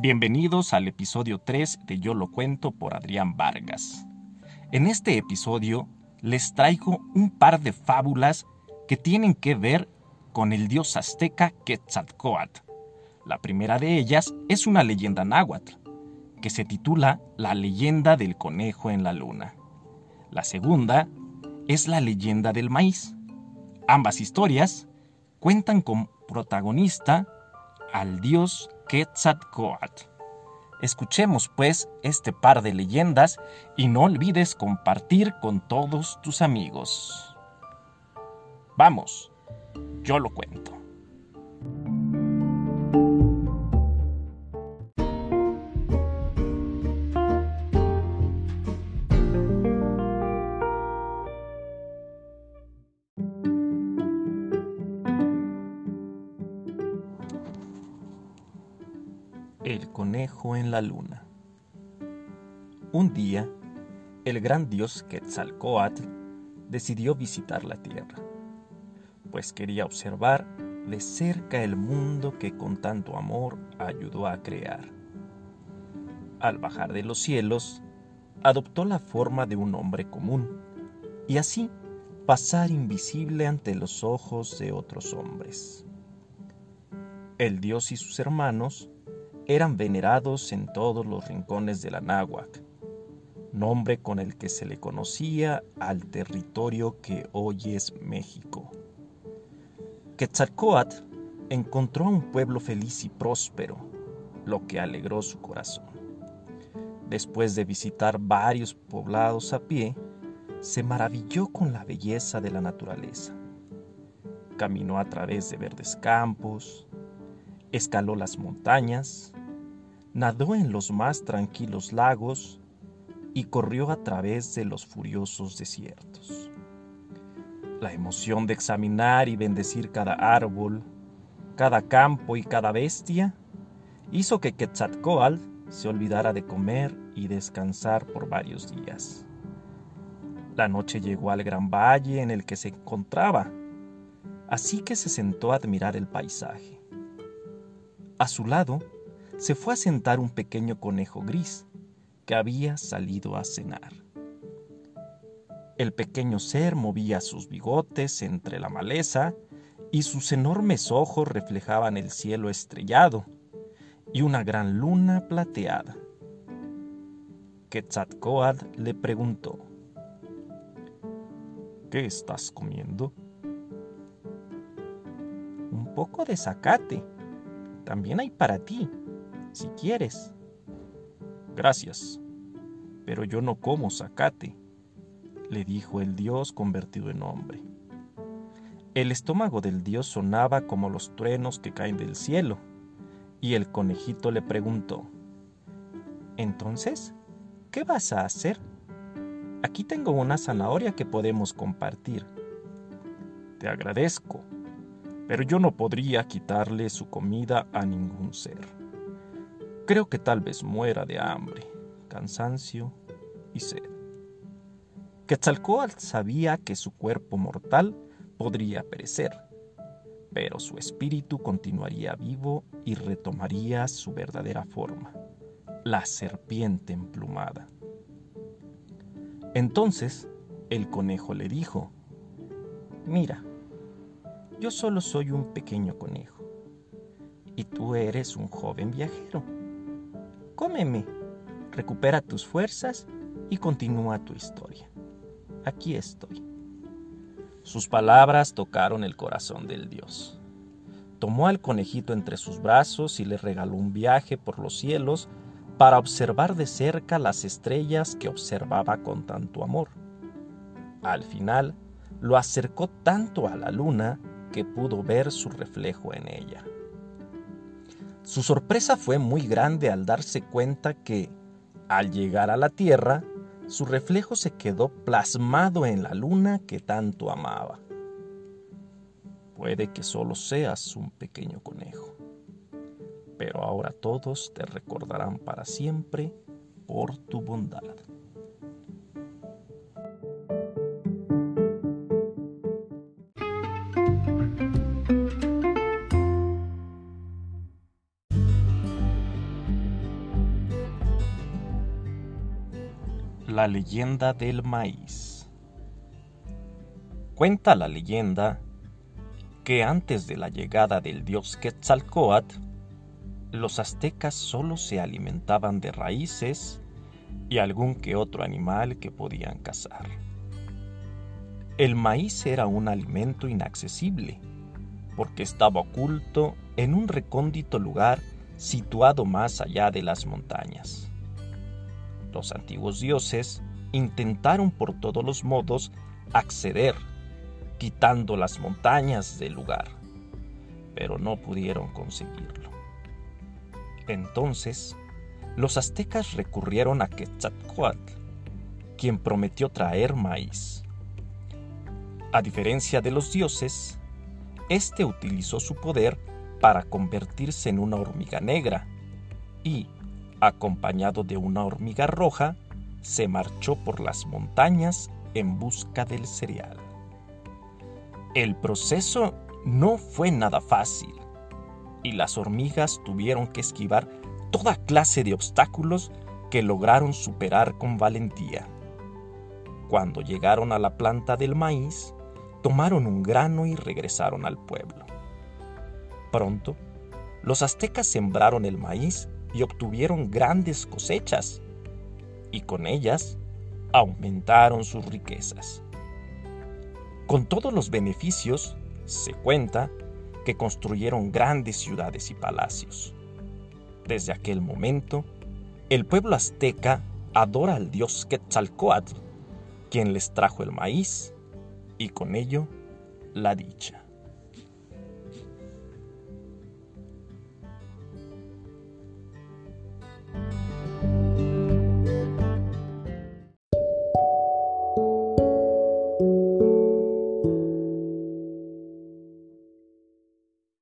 Bienvenidos al episodio 3 de Yo lo cuento por Adrián Vargas. En este episodio les traigo un par de fábulas que tienen que ver con el dios azteca Quetzalcoatl. La primera de ellas es una leyenda náhuatl, que se titula La leyenda del conejo en la luna. La segunda es la leyenda del maíz. Ambas historias cuentan con protagonista al dios Quetzalcoatl. Escuchemos pues este par de leyendas y no olvides compartir con todos tus amigos. Vamos, yo lo cuento. En la luna. Un día, el gran dios Quetzalcoatl decidió visitar la tierra, pues quería observar de cerca el mundo que con tanto amor ayudó a crear. Al bajar de los cielos, adoptó la forma de un hombre común y así pasar invisible ante los ojos de otros hombres. El dios y sus hermanos eran venerados en todos los rincones de la náhuac, nombre con el que se le conocía al territorio que hoy es México. Quetzalcoatl encontró a un pueblo feliz y próspero, lo que alegró su corazón. Después de visitar varios poblados a pie, se maravilló con la belleza de la naturaleza. Caminó a través de verdes campos, escaló las montañas, nadó en los más tranquilos lagos y corrió a través de los furiosos desiertos. La emoción de examinar y bendecir cada árbol, cada campo y cada bestia hizo que Quetzalcoatl se olvidara de comer y descansar por varios días. La noche llegó al gran valle en el que se encontraba, así que se sentó a admirar el paisaje. A su lado se fue a sentar un pequeño conejo gris que había salido a cenar. El pequeño ser movía sus bigotes entre la maleza y sus enormes ojos reflejaban el cielo estrellado y una gran luna plateada. Quetzalcoatl le preguntó, ¿Qué estás comiendo? Un poco de zacate. También hay para ti, si quieres. Gracias, pero yo no como zacate, le dijo el dios convertido en hombre. El estómago del dios sonaba como los truenos que caen del cielo, y el conejito le preguntó, Entonces, ¿qué vas a hacer? Aquí tengo una zanahoria que podemos compartir. Te agradezco, pero yo no podría quitarle su comida a ningún ser. Creo que tal vez muera de hambre, cansancio y sed. Quetzalcoatl sabía que su cuerpo mortal podría perecer, pero su espíritu continuaría vivo y retomaría su verdadera forma, la serpiente emplumada. Entonces el conejo le dijo, Mira, yo solo soy un pequeño conejo y tú eres un joven viajero. Cómeme, recupera tus fuerzas y continúa tu historia. Aquí estoy. Sus palabras tocaron el corazón del dios. Tomó al conejito entre sus brazos y le regaló un viaje por los cielos para observar de cerca las estrellas que observaba con tanto amor. Al final, lo acercó tanto a la luna que pudo ver su reflejo en ella. Su sorpresa fue muy grande al darse cuenta que, al llegar a la Tierra, su reflejo se quedó plasmado en la luna que tanto amaba. Puede que solo seas un pequeño conejo, pero ahora todos te recordarán para siempre por tu bondad. La leyenda del maíz. Cuenta la leyenda que antes de la llegada del dios Quetzalcoatl, los aztecas solo se alimentaban de raíces y algún que otro animal que podían cazar. El maíz era un alimento inaccesible porque estaba oculto en un recóndito lugar situado más allá de las montañas. Los antiguos dioses intentaron por todos los modos acceder, quitando las montañas del lugar, pero no pudieron conseguirlo. Entonces, los aztecas recurrieron a Quetzalcoatl, quien prometió traer maíz. A diferencia de los dioses, éste utilizó su poder para convertirse en una hormiga negra y, acompañado de una hormiga roja, se marchó por las montañas en busca del cereal. El proceso no fue nada fácil y las hormigas tuvieron que esquivar toda clase de obstáculos que lograron superar con valentía. Cuando llegaron a la planta del maíz, tomaron un grano y regresaron al pueblo. Pronto, los aztecas sembraron el maíz y obtuvieron grandes cosechas, y con ellas aumentaron sus riquezas. Con todos los beneficios, se cuenta que construyeron grandes ciudades y palacios. Desde aquel momento, el pueblo azteca adora al dios Quetzalcoatl, quien les trajo el maíz y con ello la dicha.